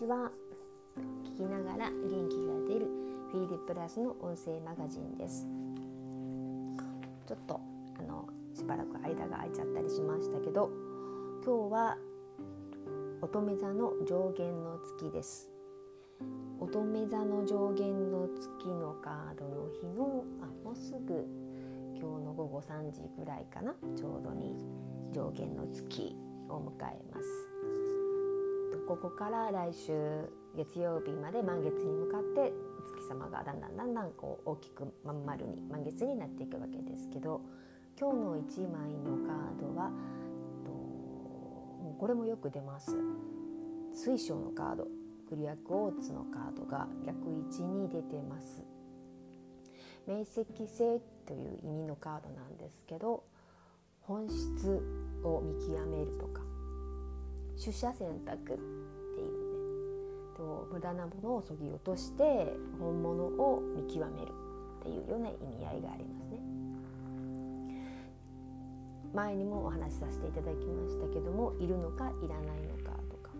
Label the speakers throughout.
Speaker 1: ちは聞きながら元気が出るフィールプラスの音声マガジンです。ちょっとあのしばらく間が空いちゃったりしましたけど今日は乙女座の上限の月です。乙女座の上限の月のカードの日のあもうすぐ今日の午後3時ぐらいかなちょうどに上限の月を迎えます。ここから来週月曜日まで満月に向かってお月様がだんだんだんだんこう大きくまん丸に満月になっていくわけですけど今日の1枚のカードはともうこれもよく出ます。水晶のカード。クリアクオーツのカードが逆位置に出てます。明晰性という意味のカードなんですけど本質を見極めるとか取捨選択っていうね。と無駄なものをそぎ落として本物を見極めるっていうような意味合いがありますね。前にもお話しさせていただきましたけどもいるのかいらないのかとか。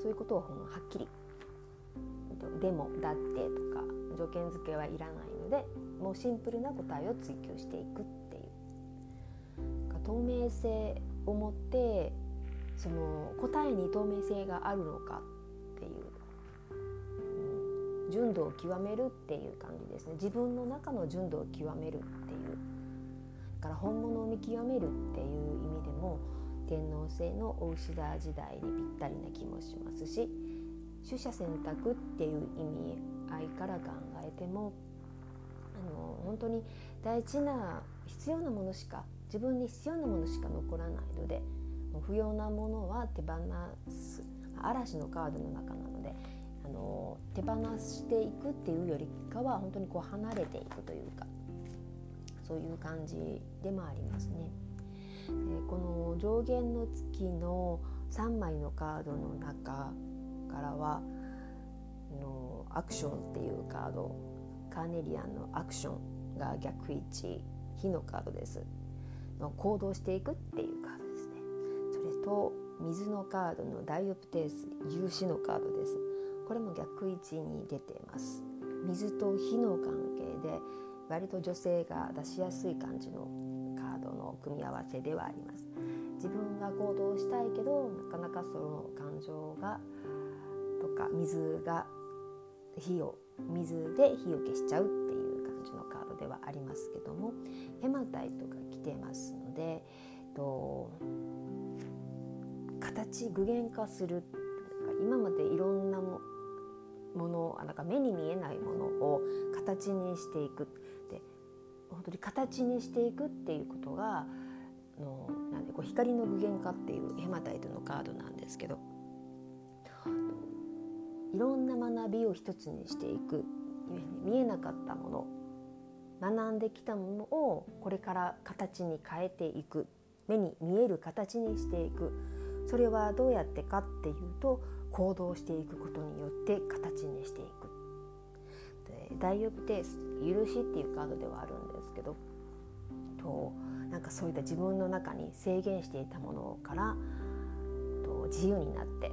Speaker 1: そういうことをはっきり「でも」「だって」とか条件付けはいらないのでもうシンプルな答えを追求していくっていう。透明性を持ってその答えに透明性があるのかっていう、うん、純度を極めるっていう感じですね。自分の中の純度を極めるっていう。だから本物を見極めるっていう意味でも天皇制の大牛座時代にぴったりな気もしますし取捨選択っていう意味合いから考えてもあの本当に大事な必要なものしか自分に必要なものしか残らないので不要なものは手放す嵐のカードの中なのであの手放していくっていうよりかは本当にこう離れていくというかそういう感じでもありますね。でこの上限の月の3枚のカードの中からはのアクションっていうカードカーネリアンのアクションが逆位置火のカードですの行動していくっていうカードと水のカードのダイオプテース有志のカードです。これも逆位置に出ています。水と火の関係で割と女性が出しやすい感じのカードの組み合わせではあります。自分が行動したいけどなかなかその感情がとか水が火を水で火を消しちゃうっていう感じのカードではありますけどもヘマタイトが来てますのでと形具現化する今までいろんなものなんか目に見えないものを形にしていくで本当に形にしていくっていうことがのなんでこう光の具現化っていうヘマタイトのカードなんですけどいろんな学びを一つにしていく見えなかったもの学んできたものをこれから形に変えていく目に見える形にしていくそれはどうやってかっていうと行動していくことによって形にしていく。でダイオプテース許しっていうカードではあるんですけどとなんかそういった自分の中に制限していたものからと自由になって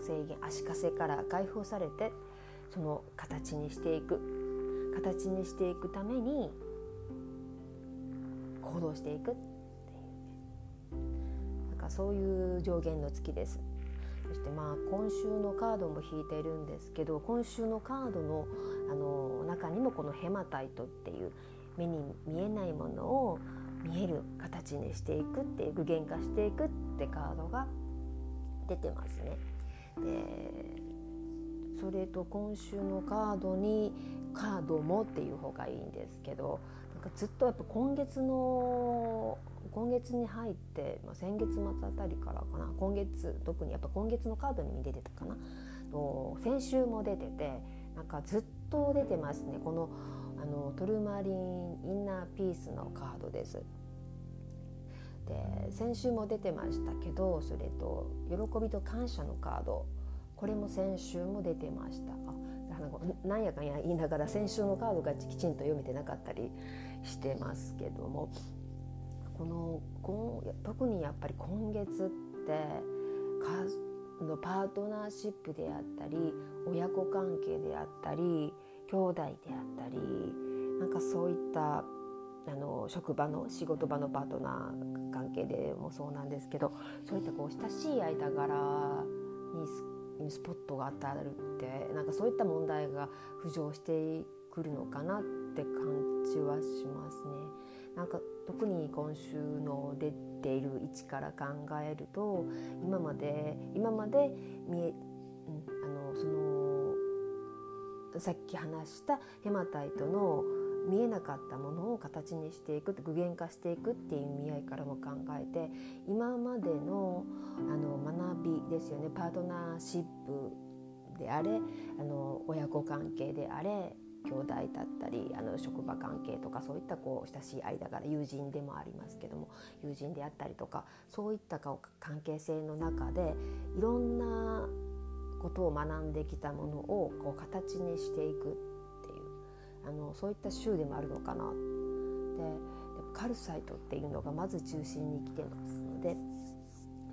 Speaker 1: 制限足かせから解放されてその形にしていく。形にしていくために行動していく。かそういう上限の月です。そしてまあ今週のカードも引いているんですけど今週のカードのあの中にもこのヘマタイトっていう目に見えないものを見える形にしていくっていう具現化していくってカードが出てますね。でそれと今週のカードにカードもっていう方がいいんですけどなんかずっとやっぱ今月の今月に入って、まあ、先月末あたりからかな。今月特にやっぱ今月のカードに出てたかな。と先週も出ててなんかずっと出てますね。このあのトルマリンインナーピースのカードです。で先週も出てましたけどそれと喜びと感謝のカード。これも先週も出てました。あなんやかんや言いながら先週のカードがきちんと読めてなかったりしてますけども。このこ特にやっぱり今月ってのパートナーシップであったり親子関係であったり兄弟であったりなんかそういったあの職場の仕事場のパートナー関係でもそうなんですけどそういったこう親しい間柄にスポットが当たるってなんかそういった問題が浮上してくるのかなって感じはしますね。なんか特に今週の出ている位置から考えると今まで今まで見え、うん、あのそのさっき話したヘマタイトの見えなかったものを形にしていく具現化していくっていう意味合いからも考えて今までのあの学びですよね。パートナーシップであれあの親子関係であれ兄弟だったりあの職場関係とかそういったこう親しい間柄友人でもありますけども友人であったりとかそういった関係性の中でいろんなことを学んできたものをこう形にしていくっていうあのそういった州でもあるのかな。でカルサイトっていうのがまず中心に来てます。ので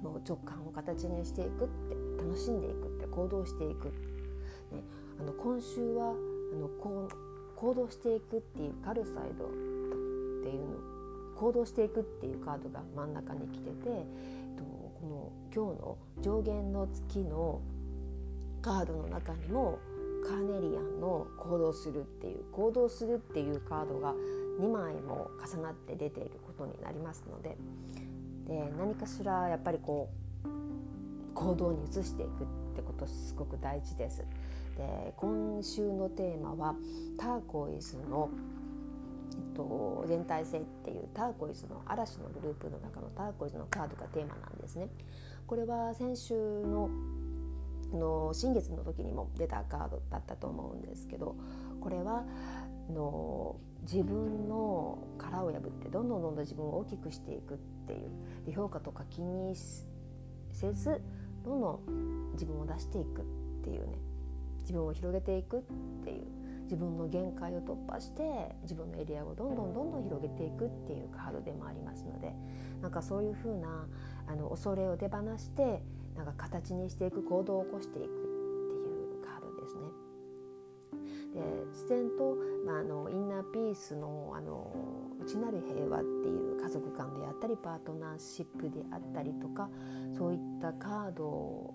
Speaker 1: もう直感を形にしていくって楽しんでいくって行動していく、ね、あの今週はあのこう行動していくっていうカルサイドっていうの行動していくっていうカードが真ん中に来ててえっとこの今日の上限の月のカードの中にもカーネリアンの行動するっていう行動するっていうカードが2枚も重なって出ていることになりますのでで何かしらやっぱりこう行動に移していくってことすごく大事です。で今週のテーマはターコイズのえっと、全体性っていうターコイズの嵐のグループの中のターコイズのカードがテーマなんですね。これは先週のの新月の時にも出たカードだったと思うんですけどこれはの自分の殻を破ってどんどんどんどん自分を大きくしていくっていう評価とか気にせずどんどん自分を出していくっていうね自分を広げていくっていう自分の限界を突破して自分のエリアをどんどんどんどん広げていくっていうカードでもありますのでなんかそういうふうなあの恐れを手放してなんか形にしていく行動を起こしていくっていうカードですね。で自然と、まあ、あのインナーピースのあの内なる平和っていう家族間であったりパートナーシップであったりとかそういったカード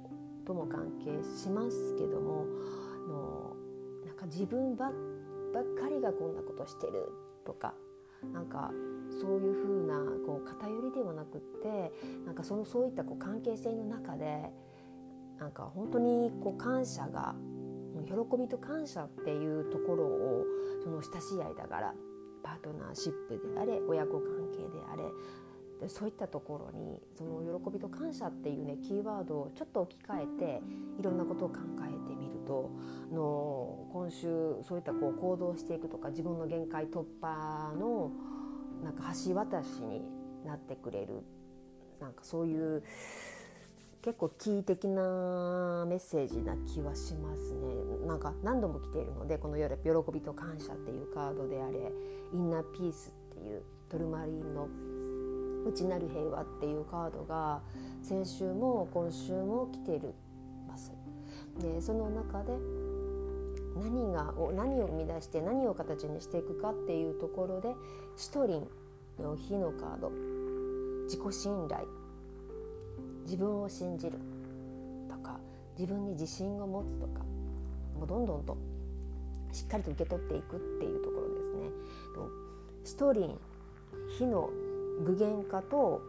Speaker 1: とも関係しますけどものなんか自分ばっかりがこんなことしてるとかなんかそういう風なこう偏りではなくってなんかそのそういったこう関係性の中でなんか本当にこう感謝が喜びと感謝っていうところをその親しい間柄パートナーシップであれ親子関係であれでそういったところにその喜びと感謝っていうねキーワードをちょっと置き換えていろんなことを考えてみるとの今週そういったこう行動していくとか自分の限界突破のなんか橋渡しになってくれるなんかそういう結構キー的なメッセージな気はしますね。なんか何度も来ているのでこの「喜びと感謝」っていうカードであれ「インナーピース」っていうトルマリンの「内なる平和」っていうカードが先週も今週も来てるます。でその中で何が何を生み出して何を形にしていくかっていうところでシトリンの火のカード。自己信頼。自分を信じる。とか自分に自信を持つとか。もうどんどんとしっかりと受け取っていくっていうところですね。シトリン火の具現化と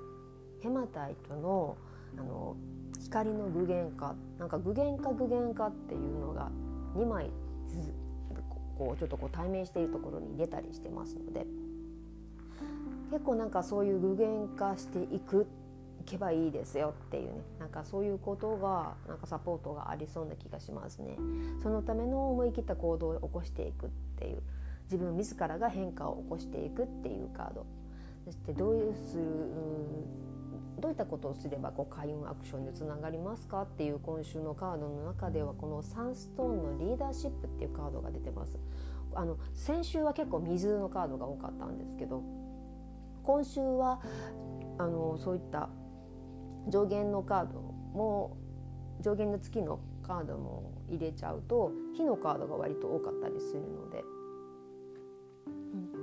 Speaker 1: ヘマタイトのあの光の具現化なんか具現化具現化っていうのが2枚こうちょっとこう対面しているところに出たりしてますので結構なんかそういう具現化していくいけばいいですよっていうねなんかそういうことがなんかサポートがありそうな気がしますね。そのための思い切った行動を起こしていくっていう自分自らが変化を起こしていくっていうカードそしてどういうするどういったことをすればこう開運アクションにつながりますかっていう今週のカードの中ではこのサンストーンのリーダーシップっていうカードが出てます。あの先週は結構水のカードが多かったんですけど今週はあのそういった上限のカードも上限の月のカードも入れちゃうと火のカードが割と多かったりするので、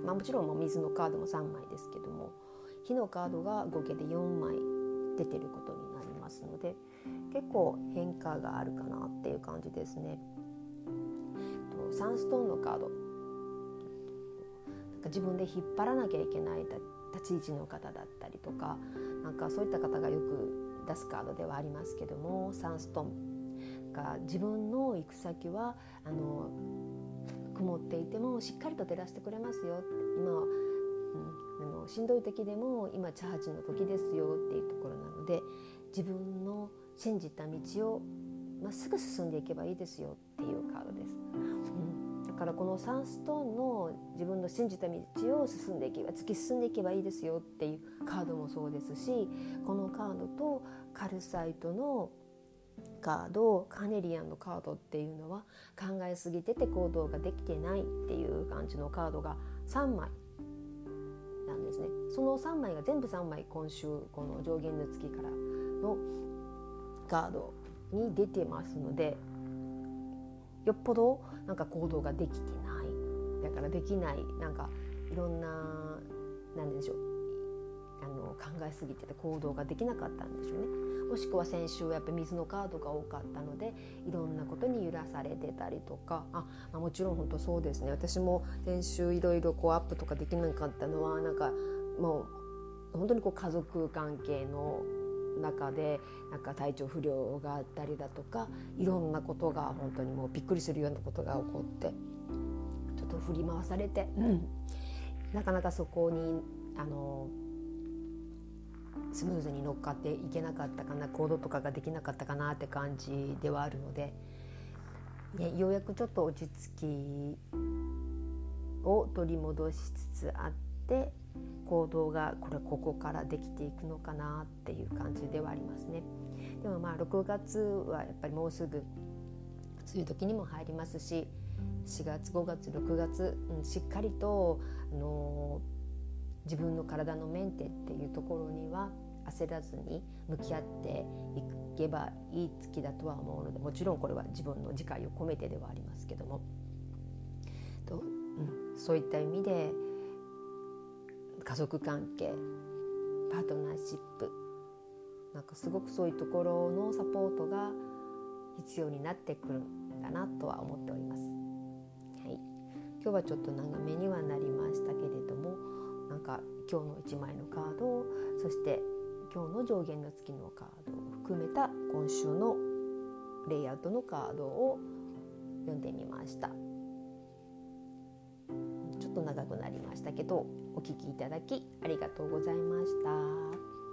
Speaker 1: まあ、もちろんもう水のカードも3枚ですけども火のカードが合計で4枚出てることになりますので結構変化があるかなっていう感じですね。サンストーンのカードなんか自分で引っ張らなきゃいけない立ち位置の方だったりとかなんかそういった方がよく出すカードではありますけどもサンストーンが自分の行く先はあの曇っていてもしっかりと照らしてくれますよって今は、うん、あのしんどい時でも今チャージの時ですよっていうところなので自分の信じた道をまっすぐ進んでいけばいいですよっていうカードです。うん、だからこのサンストーンの自分の信じた道を進んでいけば突き進んでいけばいいですよっていうカードもそうですしこのカードとカルサイトのカードカーネリアンのカードっていうのは考えすぎてて行動ができてないっていう感じのカードが3枚なんですね。その3枚が全部3枚今週この上限の月からのカードに出てますのでよっぽどなんか行動ができてないだからできないなんかいろんな何でしょうあの考えすぎてて行動ができなかったんでしょうね。もしくは先週やっぱ水のカードが多かったのでいろんなことに揺らされてたりとか。あ、まあ、もちろん本当そうですね。私も先週いろいろこうアップとかできなかったのはなんかもう本当にこう家族関係の中でなんか体調不良があったりだとかいろんなことが本当にもうびっくりするようなことが起こってちょっと振り回されて、うん、なかなかそこにあのスムーズに乗っかっていけなかったかな行動とかができなかったかなって感じではあるので、ね、ようやくちょっと落ち着きを取り戻しつつあって行動がこれここからできていくのかなっていう感じではありますね。でもまあ6月はやっぱりもうすぐ梅雨時にも入りますし4月5月6月、うん、しっかりと、あのー、自分の体のメンテっていうところには焦らずに向き合っていけばいい月だとは思うのでもちろんこれは自分の自戒を込めてではありますけどもと、うん、そういった意味で家族関係パートナーシップなんかすごくそういうところのサポートが必要になってくるんだなとは思っております。はい、今日はちょっと長めにはなりましたけれどもか今日の1枚のカードそして今日の上限の月のカードを含めた今週のレイアウトのカードを読んでみました。ちょっと長くなりましたけどお聴きいただきありがとうございました。